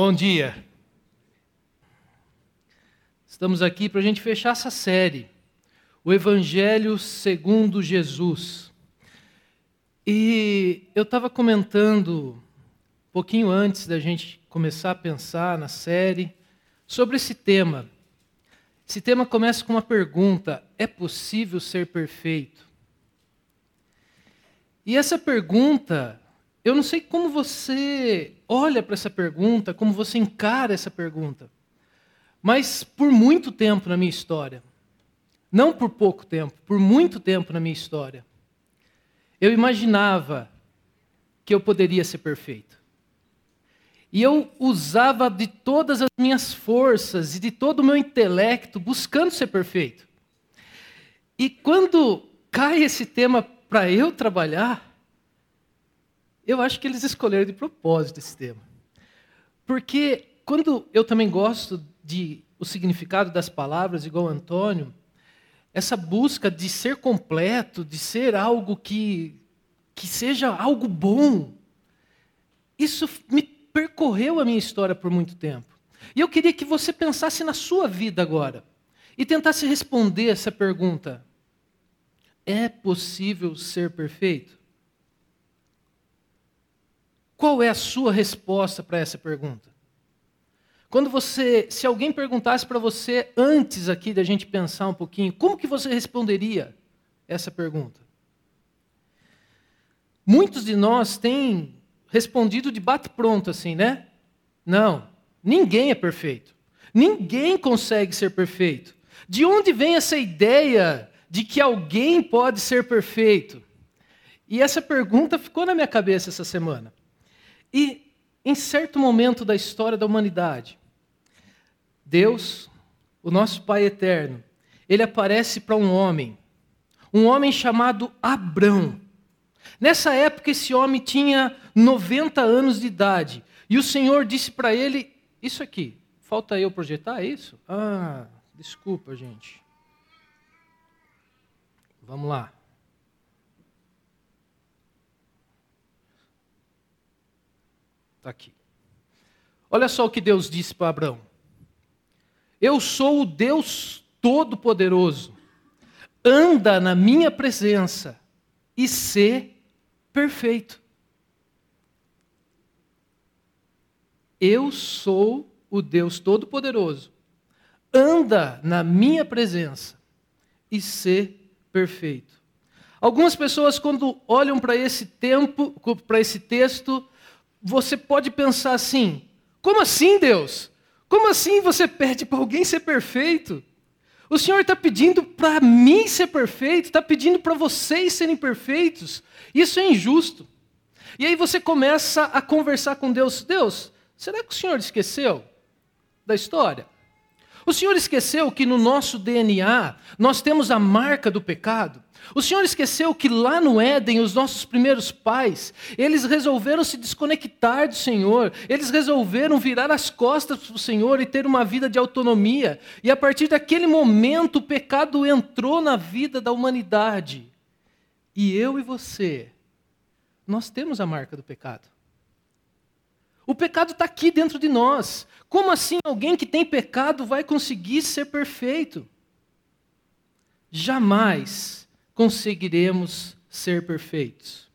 Bom dia. Estamos aqui para a gente fechar essa série, o Evangelho segundo Jesus. E eu estava comentando, um pouquinho antes da gente começar a pensar na série, sobre esse tema. Esse tema começa com uma pergunta: é possível ser perfeito? E essa pergunta eu não sei como você olha para essa pergunta, como você encara essa pergunta. Mas por muito tempo na minha história, não por pouco tempo, por muito tempo na minha história, eu imaginava que eu poderia ser perfeito. E eu usava de todas as minhas forças e de todo o meu intelecto buscando ser perfeito. E quando cai esse tema para eu trabalhar, eu acho que eles escolheram de propósito esse tema. Porque quando eu também gosto de o significado das palavras, igual Antônio, essa busca de ser completo, de ser algo que, que seja algo bom, isso me percorreu a minha história por muito tempo. E eu queria que você pensasse na sua vida agora e tentasse responder essa pergunta: é possível ser perfeito? Qual é a sua resposta para essa pergunta? Quando você, se alguém perguntasse para você antes aqui da gente pensar um pouquinho, como que você responderia essa pergunta? Muitos de nós têm respondido de bate pronto assim, né? Não, ninguém é perfeito. Ninguém consegue ser perfeito. De onde vem essa ideia de que alguém pode ser perfeito? E essa pergunta ficou na minha cabeça essa semana. E em certo momento da história da humanidade, Deus, o nosso Pai eterno, ele aparece para um homem, um homem chamado Abrão. Nessa época, esse homem tinha 90 anos de idade. E o Senhor disse para ele: Isso aqui, falta eu projetar é isso? Ah, desculpa, gente. Vamos lá. Aqui. Olha só o que Deus disse para Abraão: Eu sou o Deus Todo-Poderoso. Anda na minha presença e sê perfeito. Eu sou o Deus Todo-Poderoso. Anda na minha presença e sê perfeito. Algumas pessoas, quando olham para esse tempo, para esse texto, você pode pensar assim: como assim, Deus? Como assim você pede para alguém ser perfeito? O Senhor está pedindo para mim ser perfeito, está pedindo para vocês serem perfeitos. Isso é injusto. E aí você começa a conversar com Deus: Deus, será que o Senhor esqueceu da história? O Senhor esqueceu que no nosso DNA nós temos a marca do pecado? O Senhor esqueceu que lá no Éden, os nossos primeiros pais, eles resolveram se desconectar do Senhor, eles resolveram virar as costas para o Senhor e ter uma vida de autonomia. E a partir daquele momento, o pecado entrou na vida da humanidade. E eu e você, nós temos a marca do pecado. O pecado está aqui dentro de nós. Como assim alguém que tem pecado vai conseguir ser perfeito? Jamais conseguiremos ser perfeitos.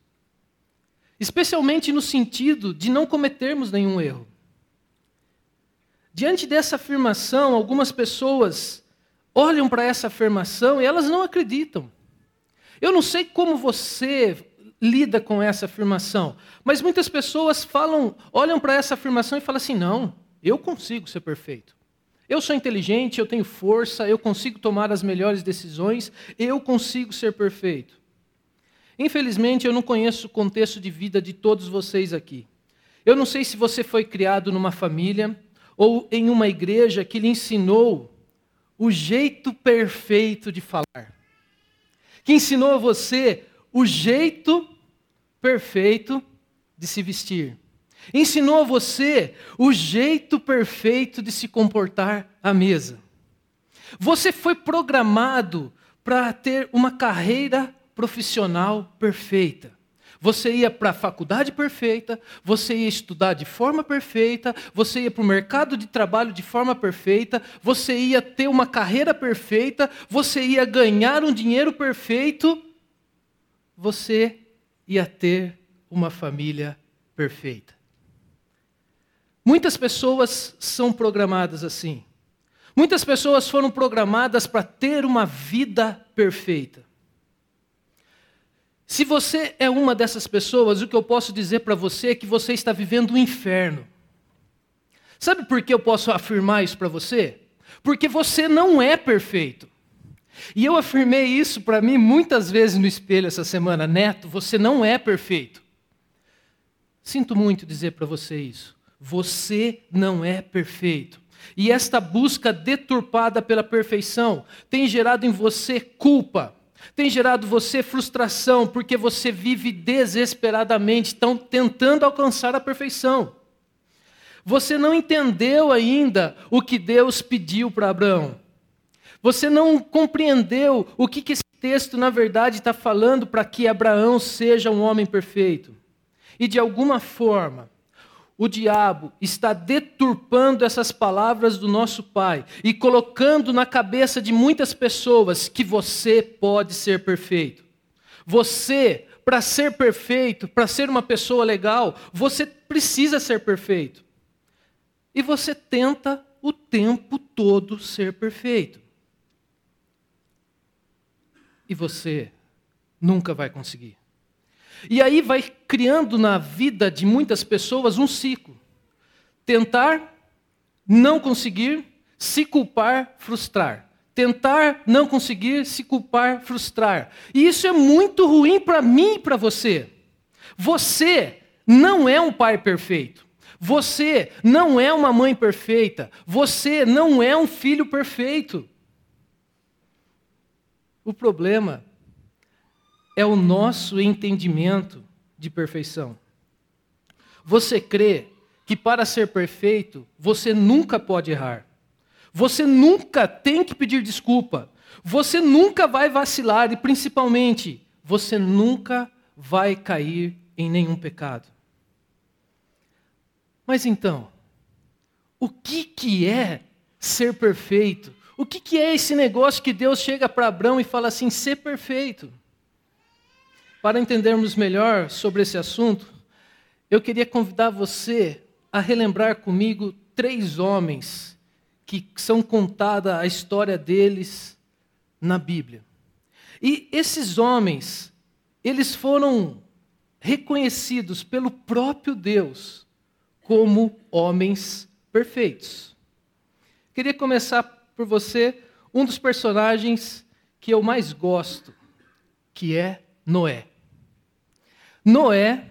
Especialmente no sentido de não cometermos nenhum erro. Diante dessa afirmação, algumas pessoas olham para essa afirmação e elas não acreditam. Eu não sei como você lida com essa afirmação, mas muitas pessoas falam, olham para essa afirmação e falam assim: não, eu consigo ser perfeito. Eu sou inteligente, eu tenho força, eu consigo tomar as melhores decisões, eu consigo ser perfeito. Infelizmente, eu não conheço o contexto de vida de todos vocês aqui. Eu não sei se você foi criado numa família ou em uma igreja que lhe ensinou o jeito perfeito de falar, que ensinou a você o jeito perfeito de se vestir, Ensinou a você o jeito perfeito de se comportar à mesa. Você foi programado para ter uma carreira profissional perfeita. você ia para a faculdade perfeita, você ia estudar de forma perfeita, você ia para o mercado de trabalho de forma perfeita, você ia ter uma carreira perfeita, você ia ganhar um dinheiro perfeito, você ia ter uma família perfeita. Muitas pessoas são programadas assim. Muitas pessoas foram programadas para ter uma vida perfeita. Se você é uma dessas pessoas, o que eu posso dizer para você é que você está vivendo o um inferno. Sabe por que eu posso afirmar isso para você? Porque você não é perfeito. E eu afirmei isso para mim muitas vezes no espelho essa semana, Neto, você não é perfeito. Sinto muito dizer para você isso. Você não é perfeito. E esta busca deturpada pela perfeição tem gerado em você culpa, tem gerado você frustração, porque você vive desesperadamente tão, tentando alcançar a perfeição. Você não entendeu ainda o que Deus pediu para Abraão. Você não compreendeu o que, que esse texto, na verdade, está falando para que Abraão seja um homem perfeito. E de alguma forma, o diabo está deturpando essas palavras do nosso Pai e colocando na cabeça de muitas pessoas que você pode ser perfeito. Você, para ser perfeito, para ser uma pessoa legal, você precisa ser perfeito. E você tenta o tempo todo ser perfeito. E você nunca vai conseguir. E aí vai criando na vida de muitas pessoas um ciclo. Tentar, não conseguir, se culpar, frustrar. Tentar, não conseguir, se culpar, frustrar. E isso é muito ruim para mim e para você. Você não é um pai perfeito. Você não é uma mãe perfeita. Você não é um filho perfeito. O problema é o nosso entendimento de perfeição. Você crê que para ser perfeito, você nunca pode errar. Você nunca tem que pedir desculpa. Você nunca vai vacilar e, principalmente, você nunca vai cair em nenhum pecado. Mas então, o que, que é ser perfeito? O que, que é esse negócio que Deus chega para Abraão e fala assim: ser perfeito? Para entendermos melhor sobre esse assunto, eu queria convidar você a relembrar comigo três homens que são contada a história deles na Bíblia. E esses homens, eles foram reconhecidos pelo próprio Deus como homens perfeitos. Queria começar por você um dos personagens que eu mais gosto, que é Noé. Noé,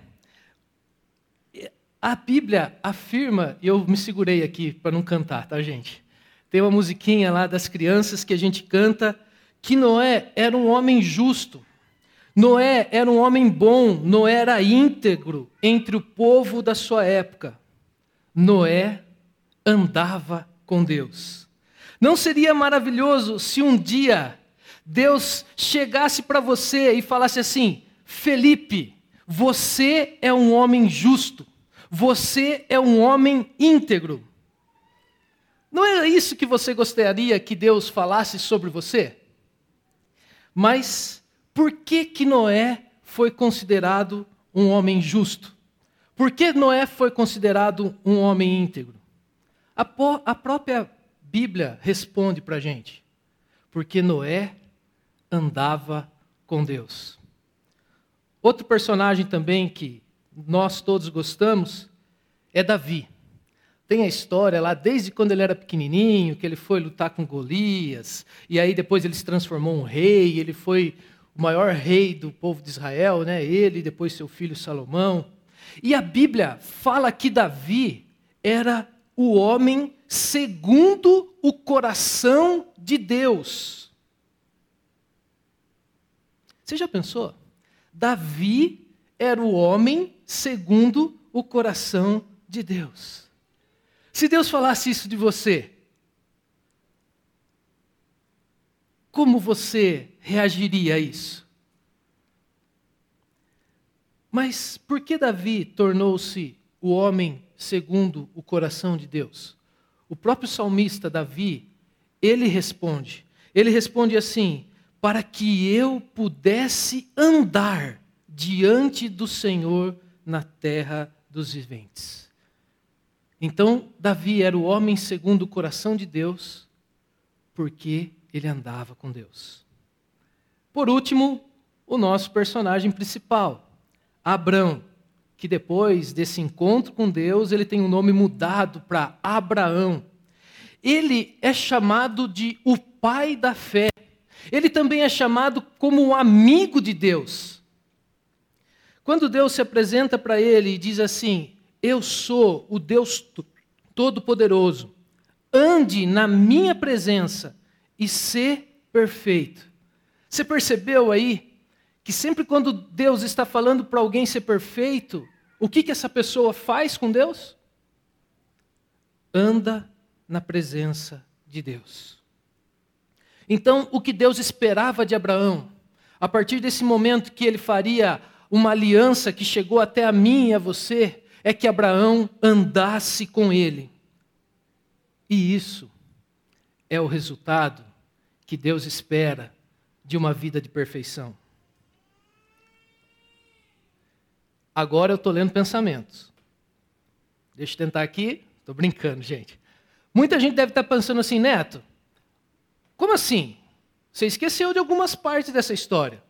a Bíblia afirma, e eu me segurei aqui para não cantar, tá, gente? Tem uma musiquinha lá das crianças que a gente canta, que Noé era um homem justo. Noé era um homem bom, Noé era íntegro entre o povo da sua época. Noé andava com Deus. Não seria maravilhoso se um dia Deus chegasse para você e falasse assim: Felipe, você é um homem justo. Você é um homem íntegro. Não é isso que você gostaria que Deus falasse sobre você? Mas por que que Noé foi considerado um homem justo? Por que Noé foi considerado um homem íntegro? A, a própria Bíblia responde para a gente. Porque Noé andava com Deus. Outro personagem também que nós todos gostamos é Davi. Tem a história lá desde quando ele era pequenininho, que ele foi lutar com Golias, e aí depois ele se transformou um rei, ele foi o maior rei do povo de Israel, né? Ele e depois seu filho Salomão. E a Bíblia fala que Davi era o homem segundo o coração de Deus. Você já pensou? Davi era o homem segundo o coração de Deus. Se Deus falasse isso de você, como você reagiria a isso? Mas por que Davi tornou-se o homem segundo o coração de Deus? O próprio salmista Davi, ele responde. Ele responde assim: para que eu pudesse andar diante do Senhor na terra dos viventes. Então, Davi era o homem segundo o coração de Deus, porque ele andava com Deus. Por último, o nosso personagem principal, Abrão, que depois desse encontro com Deus, ele tem um nome mudado para Abraão. Ele é chamado de o pai da fé. Ele também é chamado como o amigo de Deus. Quando Deus se apresenta para ele e diz assim: Eu sou o Deus Todo-Poderoso, ande na minha presença e ser perfeito. Você percebeu aí que sempre quando Deus está falando para alguém ser perfeito, o que, que essa pessoa faz com Deus? Anda na presença de Deus. Então, o que Deus esperava de Abraão, a partir desse momento que ele faria uma aliança que chegou até a mim e a você, é que Abraão andasse com ele. E isso é o resultado que Deus espera de uma vida de perfeição. Agora eu estou lendo pensamentos. Deixa eu tentar aqui. Estou brincando, gente. Muita gente deve estar pensando assim, Neto, como assim? Você esqueceu de algumas partes dessa história.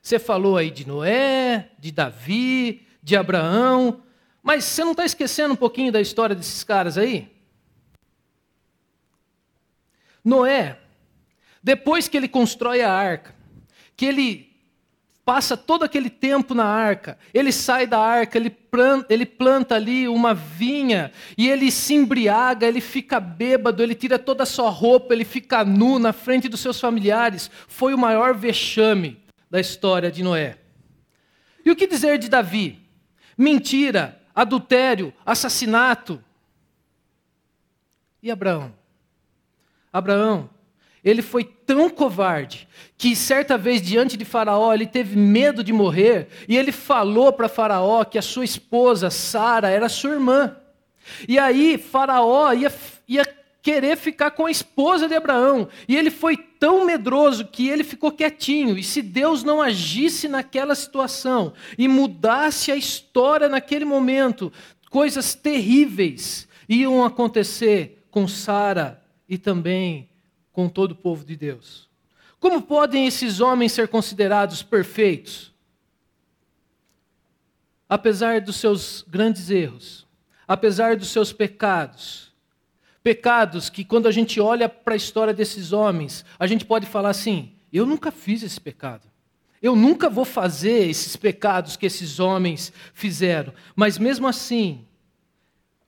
Você falou aí de Noé, de Davi, de Abraão, mas você não está esquecendo um pouquinho da história desses caras aí? Noé, depois que ele constrói a arca, que ele passa todo aquele tempo na arca, ele sai da arca, ele planta, ele planta, ali uma vinha e ele se embriaga, ele fica bêbado, ele tira toda a sua roupa, ele fica nu na frente dos seus familiares. Foi o maior vexame da história de Noé. E o que dizer de Davi? Mentira, adultério, assassinato. E Abraão? Abraão, ele foi tão covarde que certa vez diante de Faraó ele teve medo de morrer e ele falou para Faraó que a sua esposa Sara era sua irmã. E aí Faraó ia, ia querer ficar com a esposa de Abraão. E ele foi tão medroso que ele ficou quietinho. E se Deus não agisse naquela situação e mudasse a história naquele momento, coisas terríveis iam acontecer com Sara e também com todo o povo de Deus. Como podem esses homens ser considerados perfeitos? Apesar dos seus grandes erros, apesar dos seus pecados, Pecados que, quando a gente olha para a história desses homens, a gente pode falar assim: eu nunca fiz esse pecado. Eu nunca vou fazer esses pecados que esses homens fizeram. Mas mesmo assim,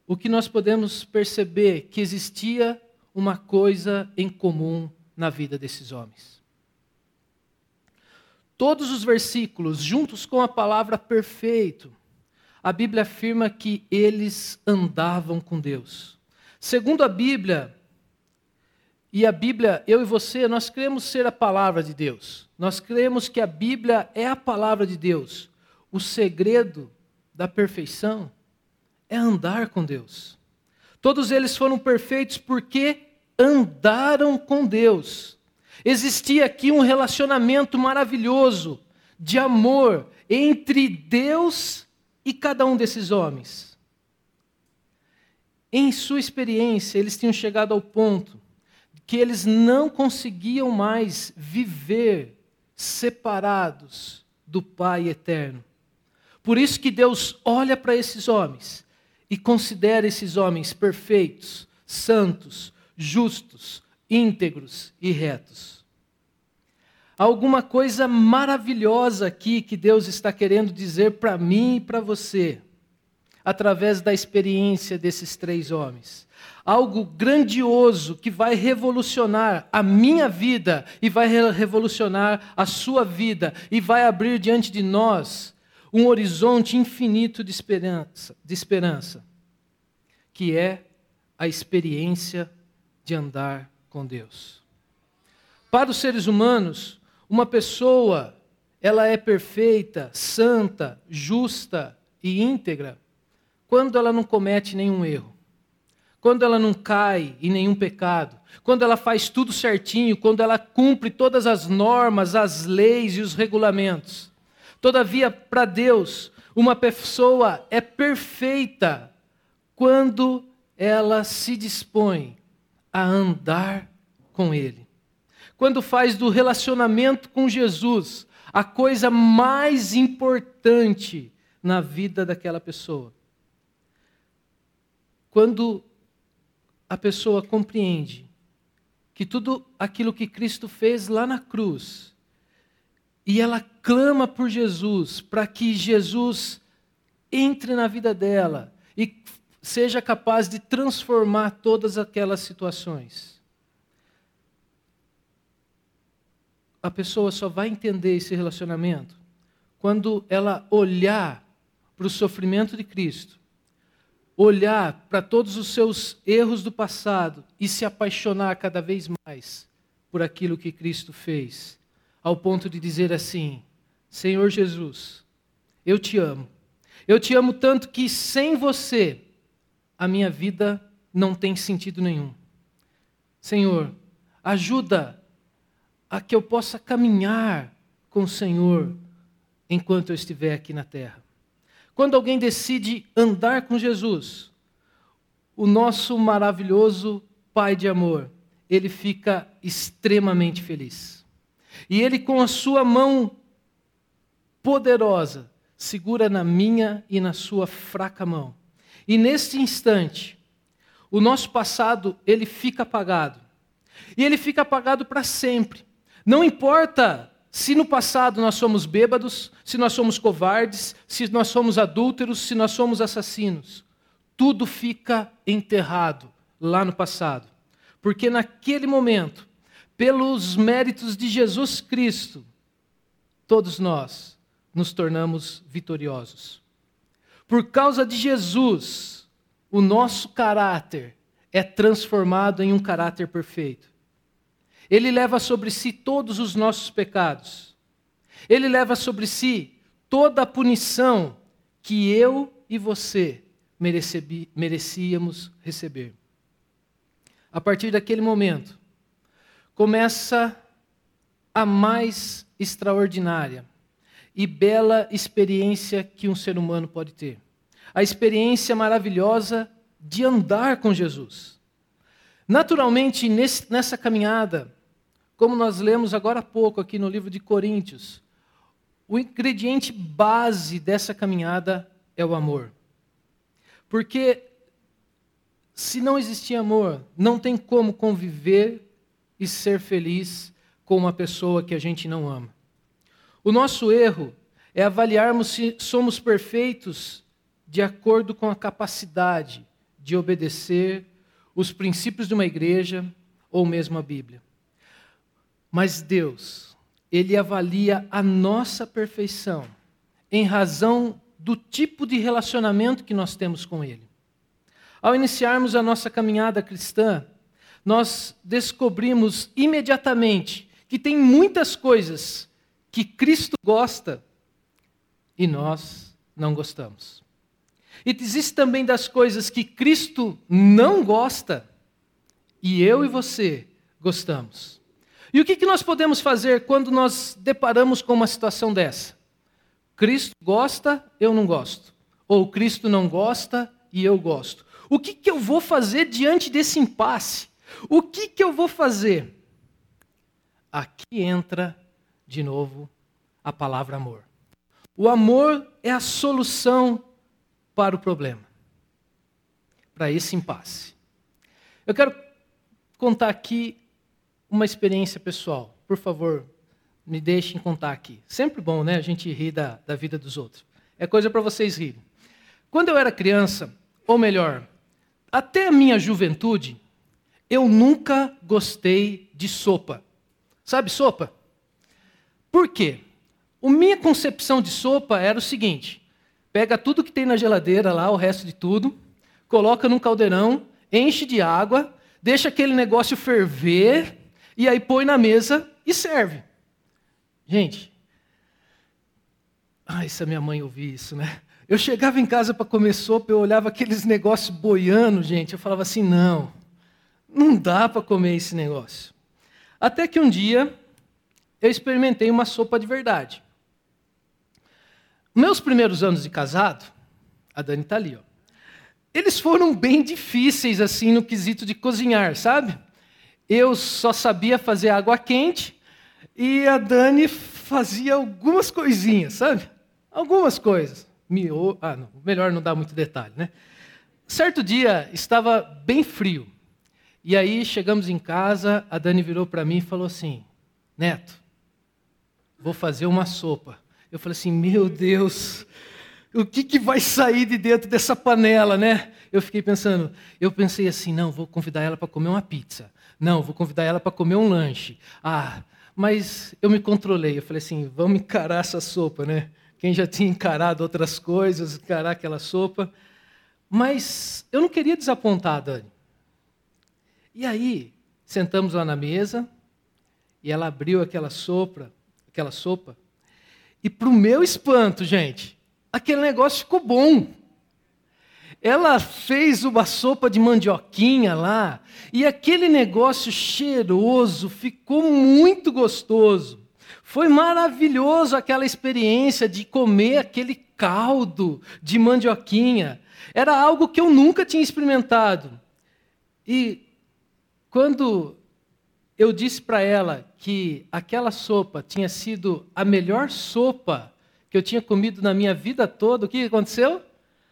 o que nós podemos perceber que existia uma coisa em comum na vida desses homens. Todos os versículos, juntos com a palavra perfeito, a Bíblia afirma que eles andavam com Deus. Segundo a Bíblia, e a Bíblia, eu e você, nós cremos ser a palavra de Deus. Nós cremos que a Bíblia é a palavra de Deus. O segredo da perfeição é andar com Deus. Todos eles foram perfeitos porque andaram com Deus. Existia aqui um relacionamento maravilhoso de amor entre Deus e cada um desses homens. Em sua experiência, eles tinham chegado ao ponto que eles não conseguiam mais viver separados do Pai eterno. Por isso que Deus olha para esses homens e considera esses homens perfeitos, santos, justos, íntegros e retos. Há alguma coisa maravilhosa aqui que Deus está querendo dizer para mim e para você através da experiência desses três homens. Algo grandioso que vai revolucionar a minha vida e vai revolucionar a sua vida e vai abrir diante de nós um horizonte infinito de esperança, de esperança, que é a experiência de andar com Deus. Para os seres humanos, uma pessoa ela é perfeita, santa, justa e íntegra quando ela não comete nenhum erro, quando ela não cai em nenhum pecado, quando ela faz tudo certinho, quando ela cumpre todas as normas, as leis e os regulamentos. Todavia, para Deus, uma pessoa é perfeita quando ela se dispõe a andar com Ele. Quando faz do relacionamento com Jesus a coisa mais importante na vida daquela pessoa. Quando a pessoa compreende que tudo aquilo que Cristo fez lá na cruz, e ela clama por Jesus, para que Jesus entre na vida dela e seja capaz de transformar todas aquelas situações. A pessoa só vai entender esse relacionamento quando ela olhar para o sofrimento de Cristo, olhar para todos os seus erros do passado e se apaixonar cada vez mais por aquilo que Cristo fez, ao ponto de dizer assim: Senhor Jesus, eu te amo. Eu te amo tanto que sem você a minha vida não tem sentido nenhum. Senhor, ajuda a que eu possa caminhar com o Senhor enquanto eu estiver aqui na terra. Quando alguém decide andar com Jesus, o nosso maravilhoso Pai de amor, ele fica extremamente feliz. E ele, com a sua mão poderosa, segura na minha e na sua fraca mão e nesse instante, o nosso passado, ele fica apagado. E ele fica apagado para sempre. Não importa se no passado nós somos bêbados, se nós somos covardes, se nós somos adúlteros, se nós somos assassinos. Tudo fica enterrado lá no passado. Porque naquele momento, pelos méritos de Jesus Cristo, todos nós nos tornamos vitoriosos. Por causa de Jesus, o nosso caráter é transformado em um caráter perfeito. Ele leva sobre si todos os nossos pecados. Ele leva sobre si toda a punição que eu e você merecíamos receber. A partir daquele momento, começa a mais extraordinária, e bela experiência que um ser humano pode ter. A experiência maravilhosa de andar com Jesus. Naturalmente, nesse, nessa caminhada, como nós lemos agora há pouco aqui no livro de Coríntios, o ingrediente base dessa caminhada é o amor. Porque se não existir amor, não tem como conviver e ser feliz com uma pessoa que a gente não ama. O nosso erro é avaliarmos se somos perfeitos de acordo com a capacidade de obedecer os princípios de uma igreja ou mesmo a Bíblia. Mas Deus, Ele avalia a nossa perfeição em razão do tipo de relacionamento que nós temos com Ele. Ao iniciarmos a nossa caminhada cristã, nós descobrimos imediatamente que tem muitas coisas que Cristo gosta e nós não gostamos. E existe também das coisas que Cristo não gosta e eu e você gostamos. E o que, que nós podemos fazer quando nós deparamos com uma situação dessa? Cristo gosta, eu não gosto. Ou Cristo não gosta e eu gosto. O que, que eu vou fazer diante desse impasse? O que, que eu vou fazer? Aqui entra de novo a palavra amor. O amor é a solução para o problema, para esse impasse. Eu quero contar aqui uma experiência pessoal. Por favor, me deixem contar aqui. Sempre bom, né? A gente rir da, da vida dos outros. É coisa para vocês rirem. Quando eu era criança, ou melhor, até a minha juventude, eu nunca gostei de sopa. Sabe sopa? Por quê? A minha concepção de sopa era o seguinte: pega tudo que tem na geladeira lá, o resto de tudo, coloca num caldeirão, enche de água, deixa aquele negócio ferver e aí põe na mesa e serve. Gente, Ai, se a minha mãe ouvir isso, né? Eu chegava em casa para comer sopa, eu olhava aqueles negócios boiando, gente. Eu falava assim: não, não dá para comer esse negócio. Até que um dia eu experimentei uma sopa de verdade. Meus primeiros anos de casado, a Dani está ali, ó, eles foram bem difíceis assim no quesito de cozinhar, sabe? Eu só sabia fazer água quente e a Dani fazia algumas coisinhas, sabe? Algumas coisas. Ah, não, melhor não dar muito detalhe, né? Certo dia estava bem frio. E aí chegamos em casa, a Dani virou para mim e falou assim: Neto, vou fazer uma sopa. Eu falei assim: Meu Deus, o que, que vai sair de dentro dessa panela, né? Eu fiquei pensando, eu pensei assim: não, vou convidar ela para comer uma pizza. Não, vou convidar ela para comer um lanche. Ah, mas eu me controlei. Eu falei assim: vamos encarar essa sopa, né? Quem já tinha encarado outras coisas, encarar aquela sopa. Mas eu não queria desapontar Dani. E aí, sentamos lá na mesa, e ela abriu aquela sopa, aquela sopa, e para o meu espanto, gente, aquele negócio ficou bom. Ela fez uma sopa de mandioquinha lá, e aquele negócio cheiroso ficou muito gostoso. Foi maravilhoso aquela experiência de comer aquele caldo de mandioquinha. Era algo que eu nunca tinha experimentado. E quando eu disse para ela que aquela sopa tinha sido a melhor sopa que eu tinha comido na minha vida toda, o que aconteceu?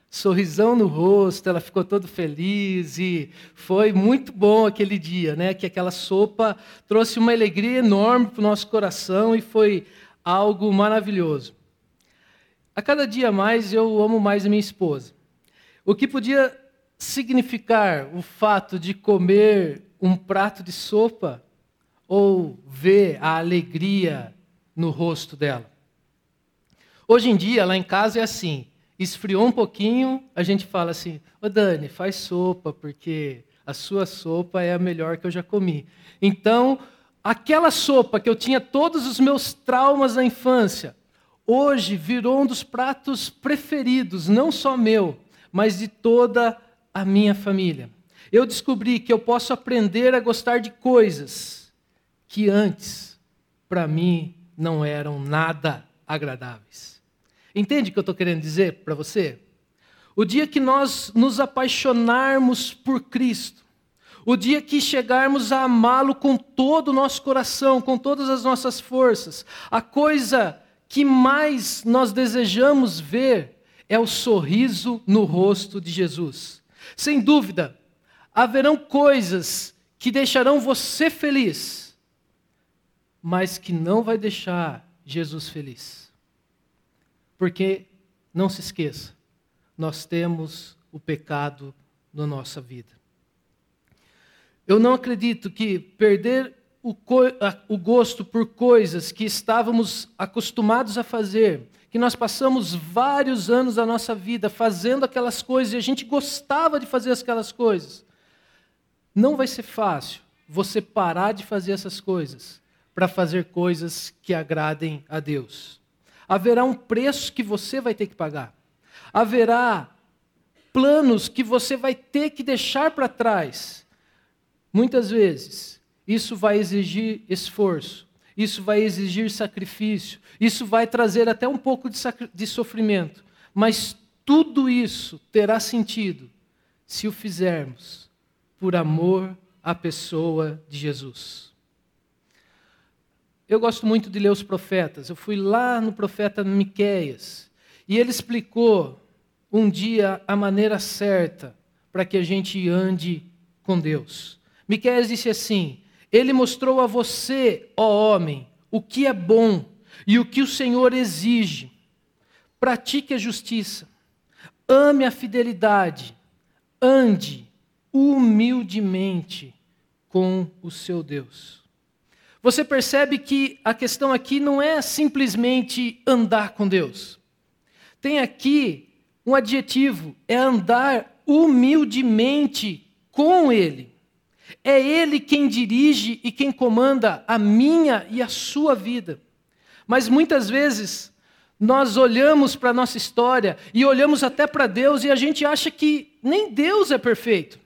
Sorrisão no rosto, ela ficou toda feliz e foi muito bom aquele dia, né? Que aquela sopa trouxe uma alegria enorme para o nosso coração e foi algo maravilhoso. A cada dia mais eu amo mais a minha esposa. O que podia significar o fato de comer um prato de sopa ou ver a alegria no rosto dela. Hoje em dia, lá em casa é assim: esfriou um pouquinho, a gente fala assim: Ô Dani, faz sopa, porque a sua sopa é a melhor que eu já comi. Então, aquela sopa que eu tinha todos os meus traumas da infância, hoje virou um dos pratos preferidos, não só meu, mas de toda a minha família eu descobri que eu posso aprender a gostar de coisas que antes, para mim, não eram nada agradáveis. Entende o que eu estou querendo dizer para você? O dia que nós nos apaixonarmos por Cristo, o dia que chegarmos a amá-lo com todo o nosso coração, com todas as nossas forças, a coisa que mais nós desejamos ver é o sorriso no rosto de Jesus. Sem dúvida, haverão coisas que deixarão você feliz, mas que não vai deixar Jesus feliz. Porque, não se esqueça, nós temos o pecado na nossa vida. Eu não acredito que perder o, o, gosto por coisas que estávamos acostumados a fazer, que nós passamos vários anos da nossa vida fazendo aquelas coisas e a gente gostava de fazer aquelas coisas, não vai ser fácil você parar de fazer essas coisas para fazer coisas que agradem a Deus. Haverá um preço que você vai ter que pagar. Haverá planos que você vai ter que deixar para trás. Muitas vezes, isso vai exigir esforço, isso vai exigir sacrifício, isso vai trazer até um pouco de, de sofrimento, mas tudo isso terá sentido se o fizermos por amor à pessoa de Jesus. Eu gosto muito de ler os profetas. Eu fui lá no profeta Miqueias e ele explicou um dia a maneira certa para que a gente ande com Deus. Miqueias disse assim: Ele mostrou a você, ó homem, o que é bom e o que o Senhor exige. Pratique a justiça, ame a fidelidade, ande humildemente com o seu Deus. Você percebe que a questão aqui não é simplesmente andar com Deus. Tem aqui um adjetivo, é andar humildemente com Ele. É Ele quem dirige e quem comanda a minha e a sua vida. Mas muitas vezes nós olhamos para a nossa história e olhamos até para Deus e a gente acha que nem Deus é perfeito.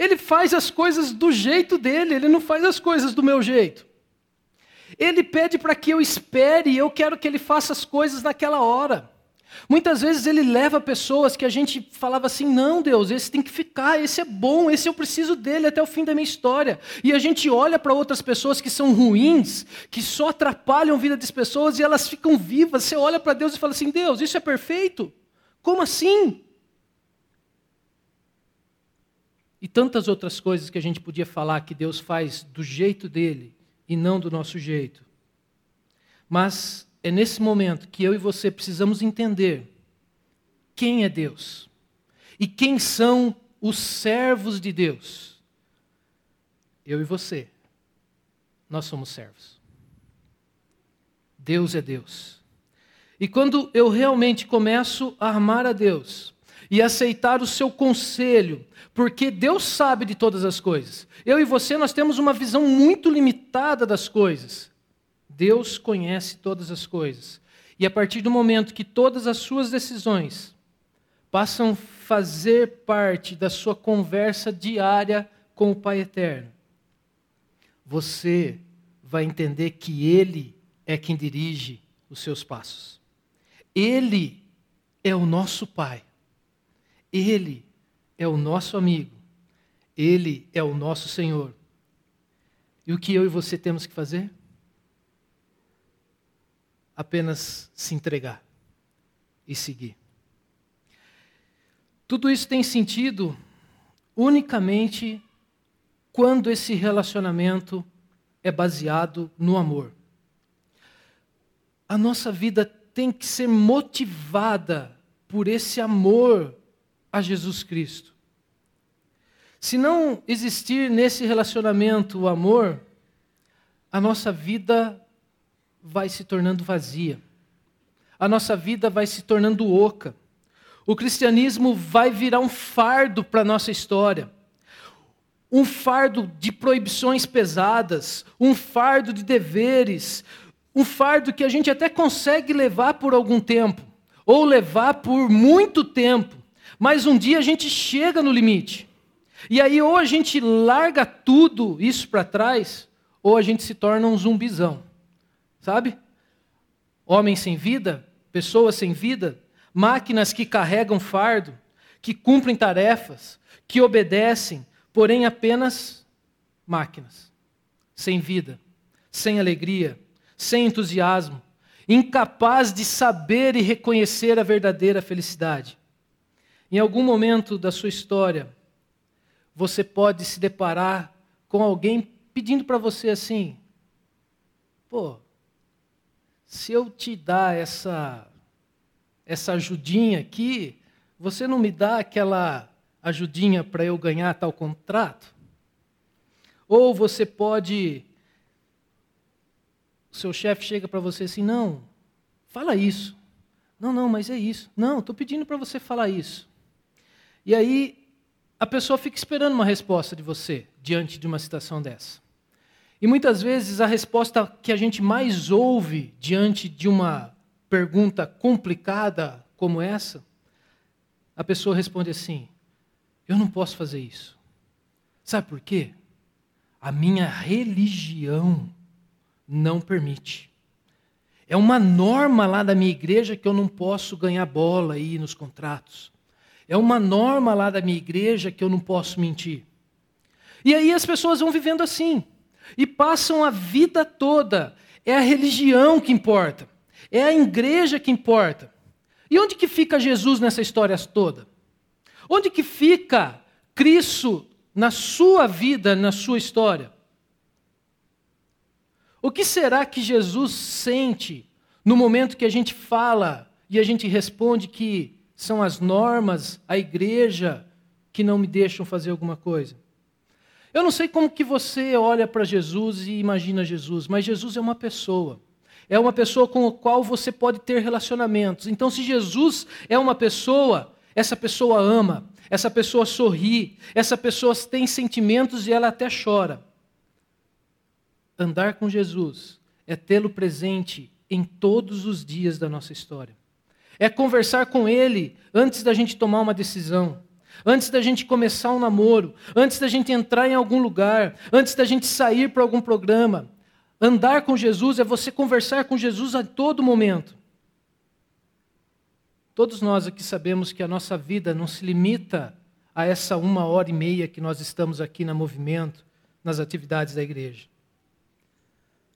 Ele faz as coisas do jeito dele, ele não faz as coisas do meu jeito. Ele pede para que eu espere eu quero que ele faça as coisas naquela hora. Muitas vezes ele leva pessoas que a gente falava assim: não, Deus, esse tem que ficar, esse é bom, esse eu preciso dele até o fim da minha história. E a gente olha para outras pessoas que são ruins, que só atrapalham a vida das pessoas e elas ficam vivas. Você olha para Deus e fala assim: Deus, isso é perfeito? Como assim? E tantas outras coisas que a gente podia falar que Deus faz do jeito dele e não do nosso jeito. Mas é nesse momento que eu e você precisamos entender quem é Deus e quem são os servos de Deus. Eu e você, nós somos servos. Deus é Deus. E quando eu realmente começo a amar a Deus e aceitar o seu conselho, porque Deus sabe de todas as coisas. Eu e você, nós temos uma visão muito limitada das coisas. Deus conhece todas as coisas. E a partir do momento que todas as suas decisões passam a fazer parte da sua conversa diária com o Pai Eterno, você vai entender que Ele é quem dirige os seus passos. Ele é o nosso Pai. Ele é o nosso amigo. Ele é o nosso Senhor. E o que eu e você temos que fazer? apenas se entregar e seguir. Tudo isso tem sentido unicamente quando esse relacionamento é baseado no amor. A nossa vida tem que ser motivada por esse amor a Jesus Cristo. Se não existir nesse relacionamento o amor, a nossa vida vai se tornando vazia. A nossa vida vai se tornando oca. O cristianismo vai virar um fardo para a nossa história. Um fardo de proibições pesadas, um fardo de deveres, um fardo que a gente até consegue levar por algum tempo, ou levar por muito tempo, mas um dia a gente chega no limite. E aí, ou a gente larga tudo isso para trás, ou a gente se torna um zumbizão. Sabe? Homens sem vida, pessoas sem vida, máquinas que carregam fardo, que cumprem tarefas, que obedecem, porém apenas máquinas, sem vida, sem alegria, sem entusiasmo, incapaz de saber e reconhecer a verdadeira felicidade. Em algum momento da sua história, você pode se deparar com alguém pedindo para você assim: pô, se eu te dar essa, essa ajudinha aqui, você não me dá aquela ajudinha para eu ganhar tal contrato? Ou você pode. O seu chefe chega para você assim: não, fala isso. Não, não, mas é isso. Não, estou pedindo para você falar isso. E aí a pessoa fica esperando uma resposta de você diante de uma situação dessa. E muitas vezes a resposta que a gente mais ouve diante de uma pergunta complicada como essa, a pessoa responde assim: Eu não posso fazer isso. Sabe por quê? A minha religião não permite. É uma norma lá da minha igreja que eu não posso ganhar bola aí nos contratos. É uma norma lá da minha igreja que eu não posso mentir. E aí as pessoas vão vivendo assim e passam a vida toda. É a religião que importa, é a igreja que importa. E onde que fica Jesus nessa história toda? Onde que fica Cristo na sua vida, na sua história? O que será que Jesus sente no momento que a gente fala e a gente responde que são as normas, a igreja que não me deixam fazer alguma coisa? Eu não sei como que você olha para Jesus e imagina Jesus, mas Jesus é uma pessoa. É uma pessoa com a qual você pode ter relacionamentos. Então, se Jesus é uma pessoa, essa pessoa ama, essa pessoa sorri, essa pessoa tem sentimentos e ela até chora. Andar com Jesus é tê-lo presente em todos os dias da nossa história. É conversar com Ele antes da gente tomar uma decisão, antes da gente começar um namoro, antes da gente entrar em algum lugar, antes da gente sair para algum programa. Andar com Jesus é você conversar com Jesus a todo momento. Todos nós aqui sabemos que a nossa vida não se limita a essa uma hora e meia que nós estamos aqui na movimento, nas atividades da igreja.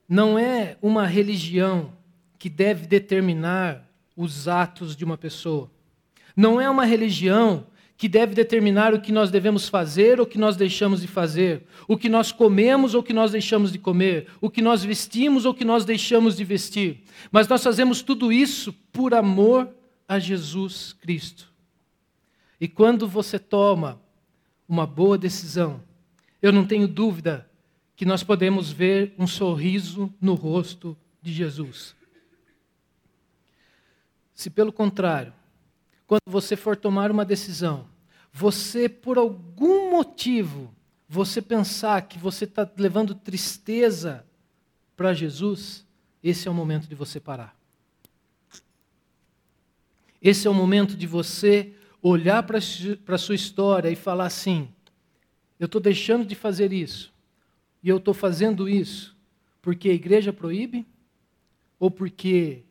Não é uma religião que deve determinar os atos de uma pessoa. Não é uma religião que deve determinar o que nós devemos fazer ou o que nós deixamos de fazer, o que nós comemos ou o que nós deixamos de comer, o que nós vestimos ou o que nós deixamos de vestir. Mas nós fazemos tudo isso por amor a Jesus Cristo. E quando você toma uma boa decisão, eu não tenho dúvida que nós podemos ver um sorriso no rosto de Jesus. Se pelo contrário, quando você for tomar uma decisão, você por algum motivo, você pensar que você está levando tristeza para Jesus, esse é o momento de você parar. Esse é o momento de você olhar para a sua história e falar assim: eu estou deixando de fazer isso, e eu estou fazendo isso porque a igreja proíbe ou porque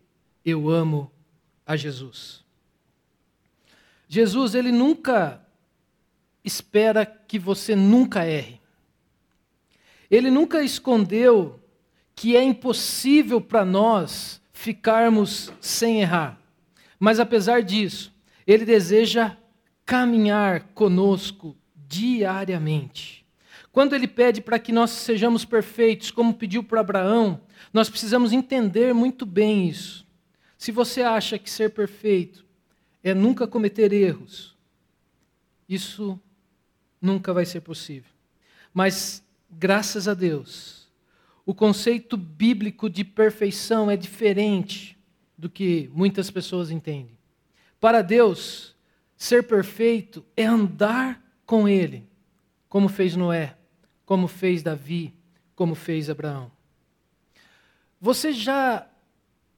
eu amo a Jesus. Jesus, ele nunca espera que você nunca erre. Ele nunca escondeu que é impossível para nós ficarmos sem errar. Mas apesar disso, ele deseja caminhar conosco diariamente. Quando ele pede para que nós sejamos perfeitos, como pediu para Abraão, nós precisamos entender muito bem isso. Se você acha que ser perfeito é nunca cometer erros, isso nunca vai ser possível. Mas, graças a Deus, o conceito bíblico de perfeição é diferente do que muitas pessoas entendem. Para Deus, ser perfeito é andar com Ele, como fez Noé, como fez Davi, como fez Abraão. Você já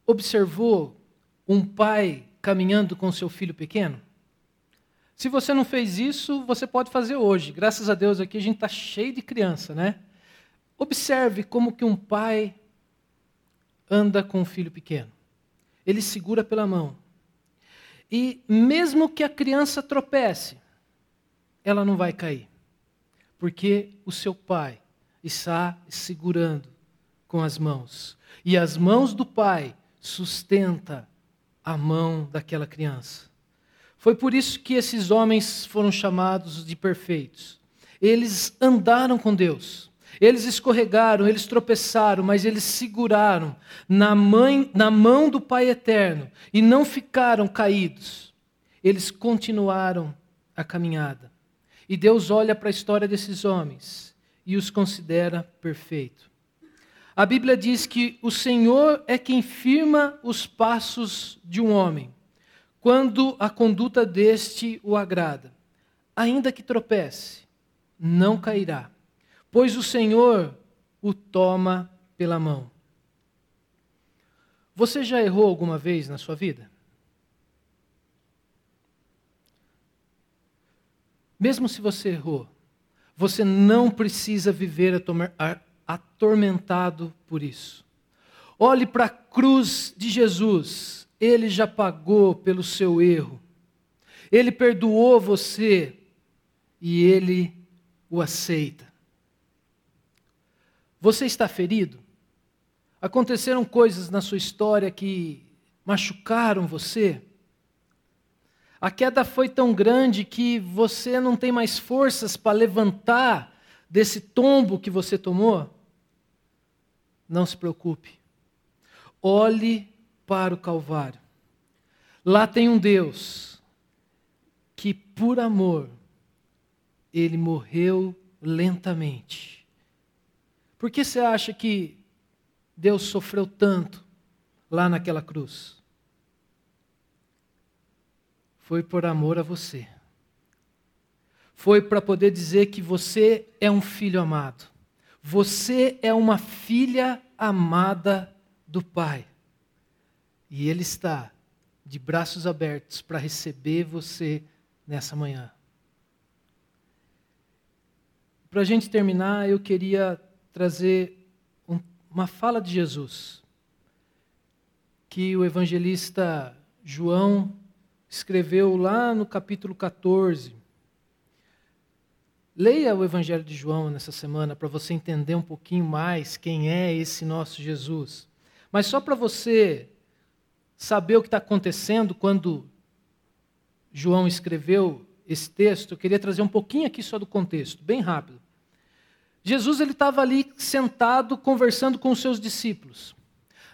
observou um pai caminhando com seu filho pequeno? Se você não fez isso, você pode fazer hoje. Graças a Deus aqui a gente está cheio de criança, né? Observe como que um pai anda com um filho pequeno. Ele segura pela mão. E mesmo que a criança tropece, ela não vai cair. Porque o seu pai está segurando com as mãos. E as mãos do pai sustenta a mão daquela criança. Foi por isso que esses homens foram chamados de perfeitos. Eles andaram com Deus. Eles escorregaram, eles tropeçaram, mas eles seguraram na, mãe, na mão do Pai eterno e não ficaram caídos. Eles continuaram a caminhada. E Deus olha para a história desses homens e os considera perfeitos. A Bíblia diz que o Senhor é quem firma os passos de um homem, quando a conduta deste o agrada. Ainda que tropece, não cairá, pois o Senhor o toma pela mão. Você já errou alguma vez na sua vida? Mesmo se você errou, você não precisa viver atormentado por isso. Olhe para a cruz de Jesus, ele já pagou pelo seu erro. Ele perdoou você e ele o aceita. Você está ferido? Aconteceram coisas na sua história que machucaram você? A queda foi tão grande que você não tem mais forças para levantar desse tombo que você tomou? Não se preocupe. Olhe para o Calvário. Lá tem um Deus que, por amor, ele morreu lentamente. Por que você acha que Deus sofreu tanto lá naquela cruz? foi por amor a você. Foi para poder dizer que você é um filho amado. Você é uma filha amada do Pai. E Ele está de braços abertos para receber você nessa manhã. Para a gente terminar, eu queria trazer um, uma fala de Jesus, que o evangelista João escreveu lá no capítulo 14. Leia o Evangelho de João nessa semana para você entender um pouquinho mais quem é esse nosso Jesus. Mas só para você saber o que está acontecendo quando João escreveu esse texto, eu queria trazer um pouquinho aqui só do contexto, bem rápido. Jesus ele estava ali sentado conversando com os seus discípulos.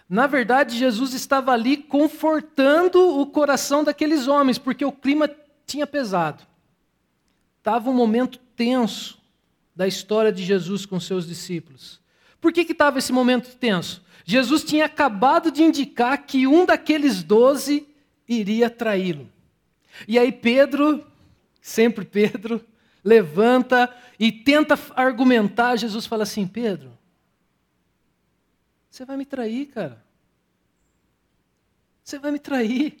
Na verdade, Jesus estava ali confortando o coração daqueles homens, porque o clima tinha pesado. Estava um momento tenso da história de Jesus com seus discípulos. Por que estava esse momento tenso? Jesus tinha acabado de indicar que um daqueles doze iria traí-lo. E aí Pedro, sempre Pedro, levanta e tenta argumentar. Jesus fala assim: Pedro, você vai me trair, cara. Você vai me trair.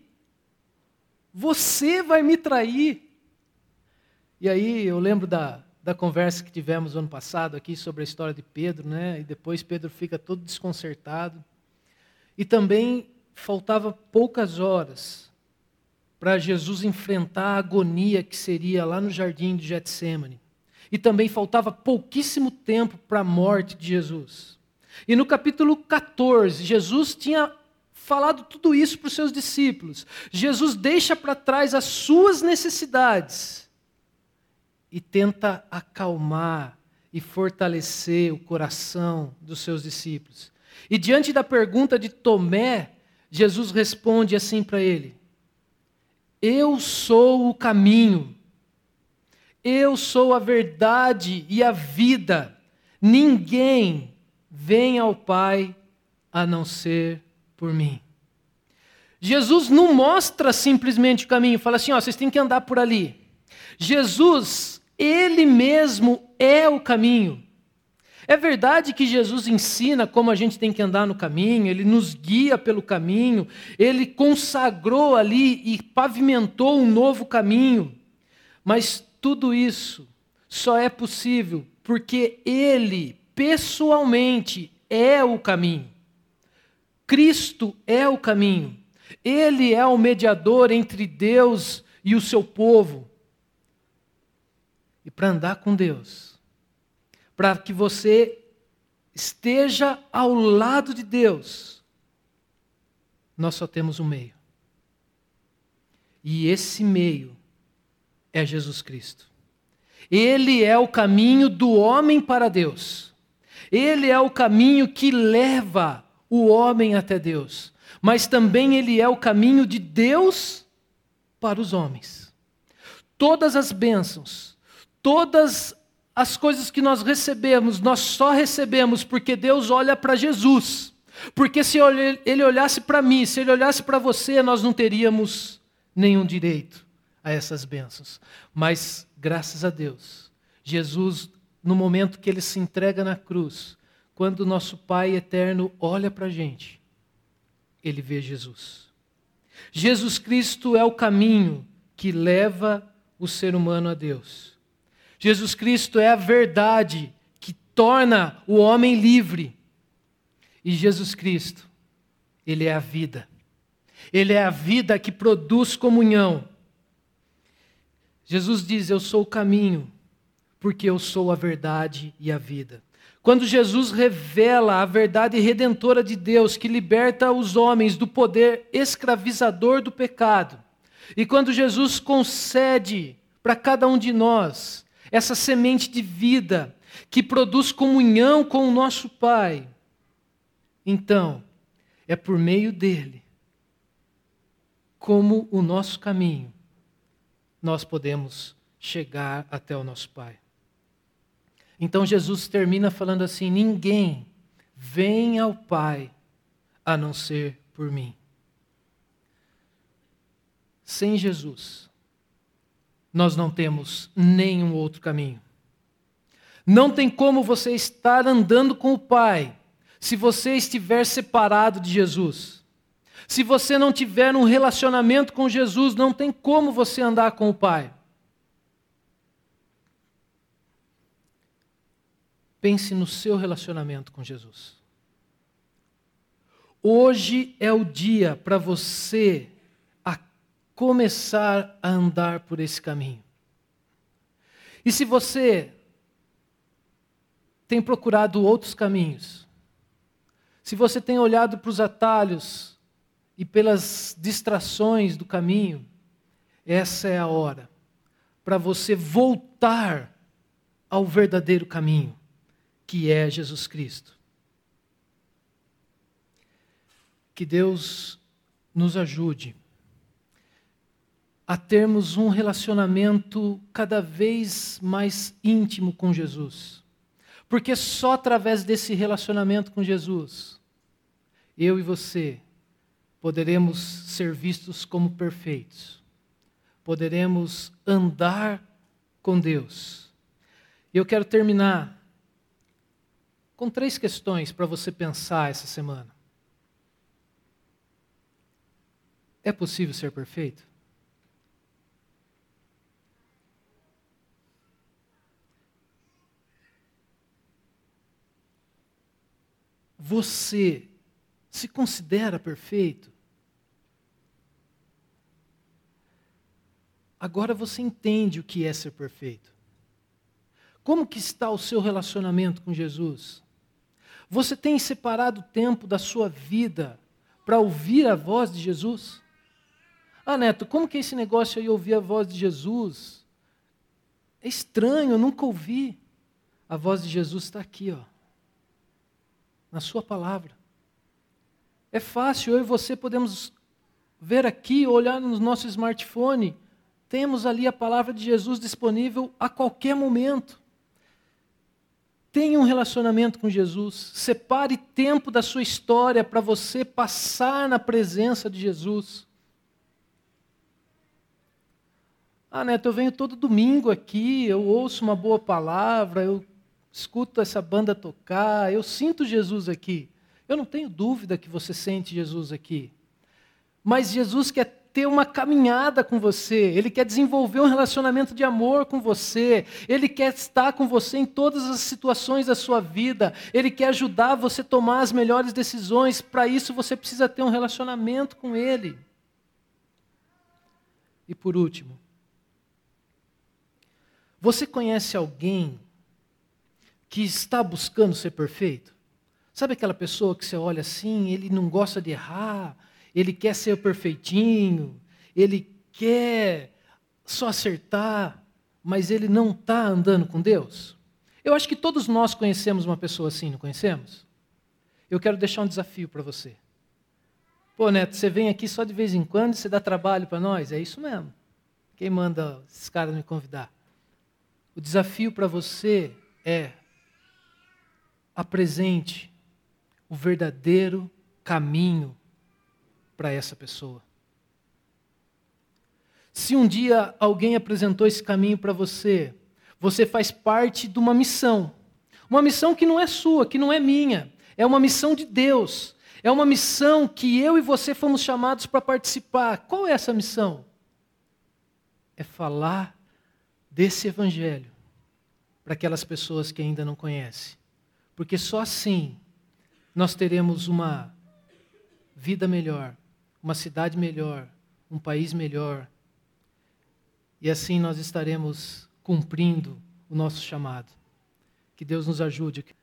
Você vai me trair. E aí eu lembro da, da conversa que tivemos ano passado aqui sobre a história de Pedro, né? E depois Pedro fica todo desconcertado. E também faltava poucas horas para Jesus enfrentar a agonia que seria lá no jardim de Getsemane. E também faltava pouquíssimo tempo para a morte de Jesus. E no capítulo 14, Jesus tinha falado tudo isso para os seus discípulos. Jesus deixa para trás as suas necessidades e tenta acalmar e fortalecer o coração dos seus discípulos. E diante da pergunta de Tomé, Jesus responde assim para ele: eu sou o caminho, eu sou a verdade e a vida. Ninguém vem ao Pai a não ser por mim. Jesus não mostra simplesmente o caminho, fala assim: ó, vocês têm que andar por ali. Jesus, ele mesmo é o caminho. É verdade que Jesus ensina como a gente tem que andar no caminho, ele nos guia pelo caminho, ele consagrou ali e pavimentou um novo caminho. Mas tudo isso só é possível porque ele, pessoalmente, é o caminho. Cristo é o caminho. Ele é o mediador entre Deus e o seu povo. Para andar com Deus, para que você esteja ao lado de Deus, nós só temos um meio. E esse meio é Jesus Cristo. Ele é o caminho do homem para Deus. Ele é o caminho que leva o homem até Deus. Mas também ele é o caminho de Deus para os homens. Todas as bênçãos, todas as coisas que nós recebemos, nós só recebemos porque Deus olha para Jesus. Porque se ele olhasse para mim, se ele olhasse para você, nós não teríamos nenhum direito a essas bênçãos. Mas, graças a Deus, Jesus, no momento que ele se entrega na cruz, quando nosso Pai eterno olha para a gente, ele vê Jesus. Jesus Cristo é o caminho que leva o ser humano a Deus. Jesus Cristo é a verdade que torna o homem livre. E Jesus Cristo, Ele é a vida. Ele é a vida que produz comunhão. Jesus diz: Eu sou o caminho, porque eu sou a verdade e a vida. Quando Jesus revela a verdade redentora de Deus, que liberta os homens do poder escravizador do pecado, e quando Jesus concede para cada um de nós essa semente de vida que produz comunhão com o nosso Pai. Então, é por meio dele, como o nosso caminho, nós podemos chegar até o nosso Pai. Então Jesus termina falando assim: ninguém vem ao Pai a não ser por mim. Sem Jesus, nós não temos nenhum outro caminho. Não tem como você estar andando com o Pai se você estiver separado de Jesus. Se você não tiver um relacionamento com Jesus, não tem como você andar com o Pai. Pense no seu relacionamento com Jesus. Hoje é o dia para você começar a andar por esse caminho. E se você tem procurado outros caminhos, se você tem olhado para os atalhos e pelas distrações do caminho, essa é a hora para você voltar ao verdadeiro caminho, que é Jesus Cristo. Que Deus nos ajude a termos um relacionamento cada vez mais íntimo com Jesus. Porque só através desse relacionamento com Jesus, eu e você poderemos ser vistos como perfeitos, poderemos andar com Deus. Eu quero terminar com três questões para você pensar essa semana. É possível ser perfeito? Você se considera perfeito? Agora você entende o que é ser perfeito. Como que está o seu relacionamento com Jesus? Você tem separado tempo da sua vida para ouvir a voz de Jesus? Ah, Neto, como que é esse negócio aí ouvir a voz de Jesus? É estranho, eu nunca ouvi. A voz de Jesus está aqui, ó na Sua palavra. É fácil, eu e você podemos ver aqui, olhar no nosso smartphone, temos ali a palavra de Jesus disponível a qualquer momento. Tenha um relacionamento com Jesus, separe tempo da sua história para você passar na presença de Jesus. Ah, Neto, eu venho todo domingo aqui, eu ouço uma boa palavra, eu escuto essa banda tocar, eu sinto Jesus aqui. Eu não tenho dúvida que você sente Jesus aqui. Mas Jesus quer ter uma caminhada com você, ele quer desenvolver um relacionamento de amor com você, ele quer estar com você em todas as situações da sua vida, ele quer ajudar você a tomar as melhores decisões. Para isso você precisa ter um relacionamento com ele. E por último, você conhece alguém que está buscando ser perfeito? Sabe aquela pessoa que você olha assim, ele não gosta de errar, ele quer ser perfeitinho, ele quer só acertar, mas ele não está andando com Deus? Eu acho que todos nós conhecemos uma pessoa assim, não conhecemos? Eu quero deixar um desafio para você. Pô, Neto, você vem aqui só de vez em quando e você dá trabalho para nós? É isso mesmo. Quem manda esses caras me convidar? O desafio para você é apresente o verdadeiro caminho para essa pessoa. Se um dia alguém apresentou esse caminho para você, você faz parte de uma missão. Uma missão que não é sua, que não é minha. É uma missão de Deus. É uma missão que eu e você fomos chamados para participar. Qual é essa missão? É falar desse evangelho para aquelas pessoas que ainda não conhecem. Porque só assim nós teremos uma vida melhor, uma cidade melhor, um país melhor. E assim nós estaremos cumprindo o nosso chamado. Que Deus nos ajude.